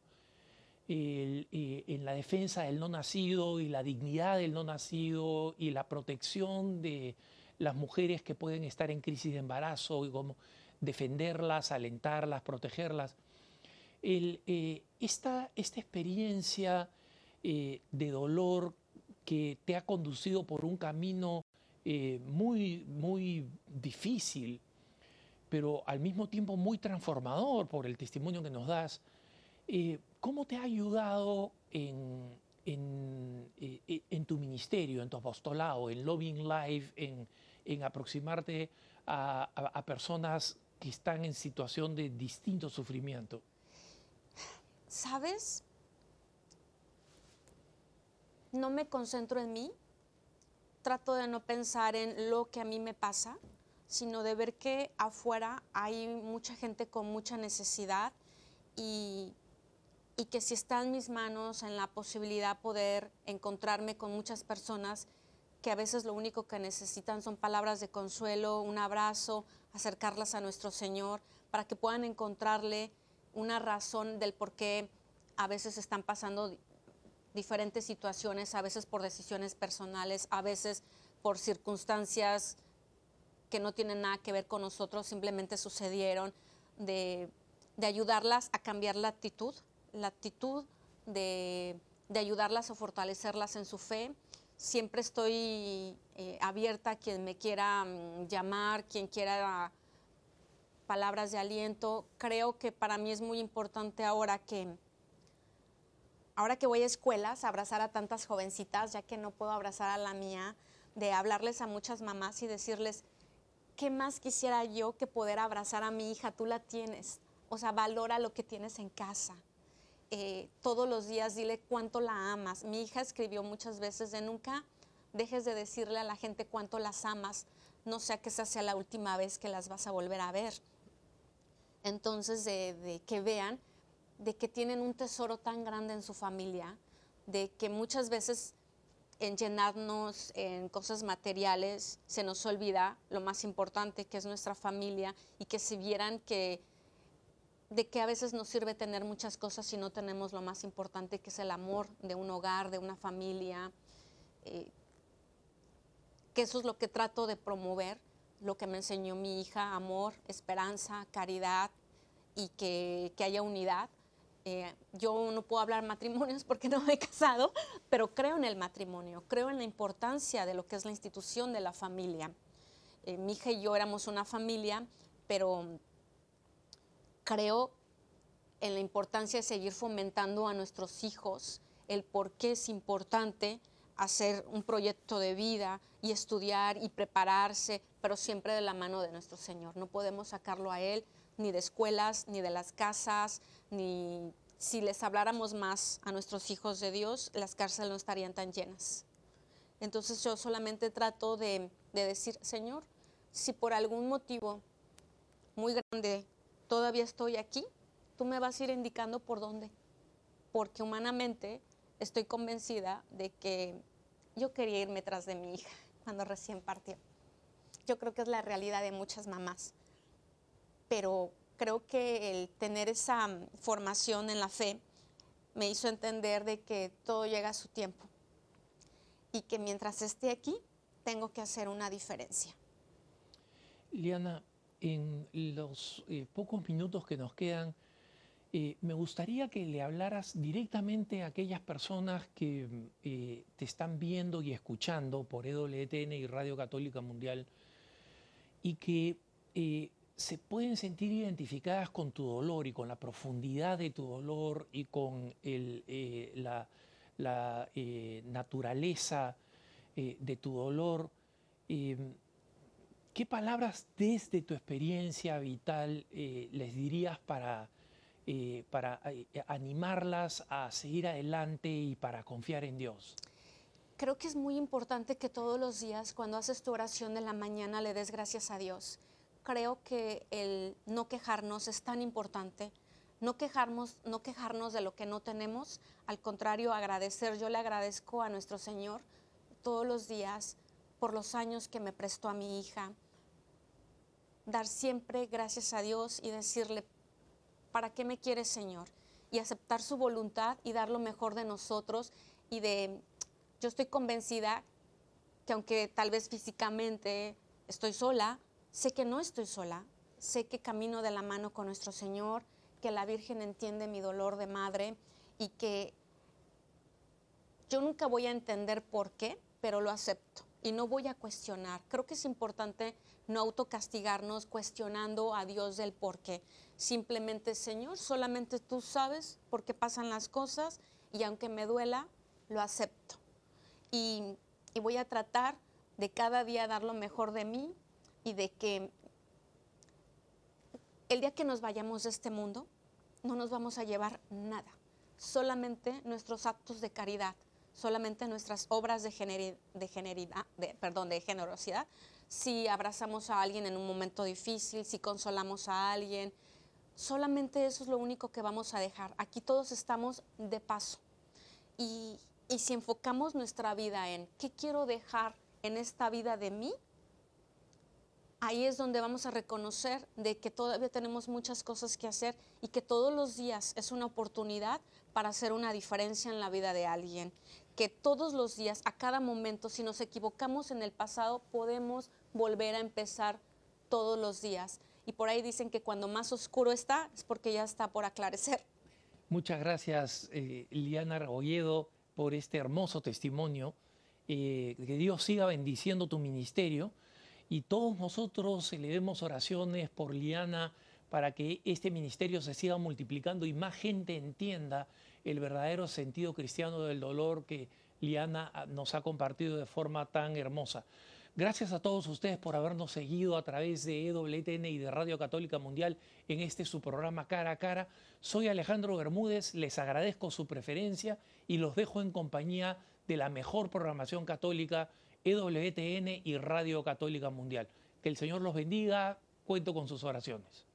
El, eh, en la defensa del no nacido y la dignidad del no nacido y la protección de las mujeres que pueden estar en crisis de embarazo y cómo defenderlas, alentarlas, protegerlas. El, eh, esta, esta experiencia eh, de dolor que te ha conducido por un camino eh, muy, muy difícil, pero al mismo tiempo muy transformador por el testimonio que nos das. Eh, ¿Cómo te ha ayudado en, en, en, tu ministerio, en tu apostolado, en Loving Life, en, en aproximarte a, a, a personas que están en situación de distinto sufrimiento? ¿Sabes? No me concentro en mí, trato de no pensar en lo que a mí me pasa, sino de ver que afuera hay mucha gente con mucha necesidad y, y que si está en mis manos, en la posibilidad poder encontrarme con muchas personas que a veces lo único que necesitan son palabras de consuelo, un abrazo, acercarlas a nuestro Señor, para que puedan encontrarle una razón del por qué a veces están pasando diferentes situaciones, a veces por decisiones personales, a veces por circunstancias que no tienen nada que ver con nosotros, simplemente sucedieron, de, de ayudarlas a cambiar la actitud, la actitud de, ayudarlas a fortalecerlas en su fe. Siempre estoy eh, abierta a quien me quiera um, llamar, quien quiera palabras de aliento. Creo que para mí es muy importante ahora que, ahora que voy a escuelas, abrazar a tantas jovencitas, ya que no puedo abrazar a la mía, de hablarles a muchas mamás y decirles, ¿qué más quisiera yo que poder abrazar a mi hija? Tú la tienes. O sea, valora lo que tienes en casa. Eh, todos los días dile cuánto la amas. Mi hija escribió muchas veces de nunca dejes de decirle a la gente cuánto las amas, no sea que esa sea la última vez que las vas a volver a ver entonces de, de, que vean de que tienen un tesoro tan grande en su familia, de que muchas veces en llenarnos en cosas materiales se nos olvida lo más importante que es nuestra familia y que si vieran que de que a veces nos sirve tener muchas cosas si no tenemos lo más importante que es el amor de un hogar, de una familia, eh, que eso es lo que trato de promover lo que me enseñó mi hija, amor, esperanza, caridad y que, que haya unidad. Eh, yo no puedo hablar matrimonios porque no me he casado, pero creo en el matrimonio, creo en la importancia de lo que es la institución de la familia. Eh, mi hija y yo éramos una familia, pero creo en la importancia de seguir fomentando a nuestros hijos el por qué es importante hacer un proyecto de vida y estudiar y prepararse, pero siempre de la mano de nuestro Señor. No podemos sacarlo a Él ni de escuelas, ni de las casas, ni si les habláramos más a nuestros hijos de Dios, las cárceles no estarían tan llenas. Entonces yo solamente trato de, de decir, Señor, si por algún motivo muy grande todavía estoy aquí, tú me vas a ir indicando por dónde. Porque humanamente estoy convencida de que yo quería irme tras de mi hija [LAUGHS] cuando recién partió. Yo creo que es la realidad de muchas mamás, pero creo que el tener esa mm, formación en la fe me hizo entender de que todo llega a su tiempo y que mientras esté aquí tengo que hacer una diferencia. Liana, en los eh, pocos minutos que nos quedan, eh, me gustaría que le hablaras directamente a aquellas personas que eh, te están viendo y escuchando por EWTN y Radio Católica Mundial y que se pueden sentir identificadas con tu dolor y con la profundidad de tu dolor y con la naturaleza de tu dolor. ¿Qué palabras desde tu experiencia vital les dirías para eh, para eh, animarlas a seguir adelante y para confiar en Dios? Creo que es muy importante que todos los días, cuando haces tu oración de la mañana, le des gracias a Dios. Creo que el no quejarnos es tan importante. No quejarnos, no quejarnos de lo que no tenemos, al contrario, agradecer. Yo le agradezco a nuestro Señor todos los días por los años que me prestó a mi hija. Dar siempre gracias a Dios y decirle, ¿para qué me quieres, Señor? Y aceptar su voluntad y dar lo mejor de nosotros y de, yo estoy convencida que aunque tal vez físicamente estoy sola, sé que no estoy sola, sé que camino de la mano con nuestro Señor, que la Virgen entiende mi dolor de madre y que Yo nunca voy a entender por qué, pero lo acepto y no voy a cuestionar. Creo que es importante no autocastigarnos cuestionando a Dios del por qué. Simplemente, Señor, solamente tú sabes por qué pasan las cosas y aunque me duela, lo acepto. Y, y voy a tratar de cada día dar lo mejor de mí y de que el día que nos vayamos de este mundo, no nos vamos a llevar nada, solamente nuestros actos de caridad, solamente nuestras obras de, de, perdón, de generosidad, si abrazamos a alguien en un momento difícil, si consolamos a alguien, solamente eso es lo único que vamos a dejar. Aquí todos estamos de paso. Y, y si enfocamos nuestra vida en qué quiero dejar en esta vida de mí, ahí es donde vamos a reconocer de que todavía tenemos muchas cosas que hacer y que todos los días es una oportunidad para hacer una diferencia en la vida de alguien. Que todos los días, a cada momento, si nos equivocamos en el pasado, podemos volver a empezar todos los días. Y por ahí dicen que cuando más oscuro está es porque ya está por aclarecer. Muchas gracias, eh, Liana Rebolledo, por este hermoso testimonio. Eh, que Dios siga bendiciendo tu ministerio y todos nosotros le demos oraciones por Liana para que este ministerio se siga multiplicando y más gente entienda el verdadero sentido cristiano del dolor que Liana ah, nos ha compartido de forma tan hermosa. Gracias a todos ustedes por habernos seguido a través de EWTN y de Radio Católica Mundial en este su programa Cara a Cara. Soy Alejandro Bermúdez, les agradezco su preferencia y los dejo en compañía de la mejor programación católica EWTN y Radio Católica Mundial. Que el Señor los bendiga, cuento con sus oraciones.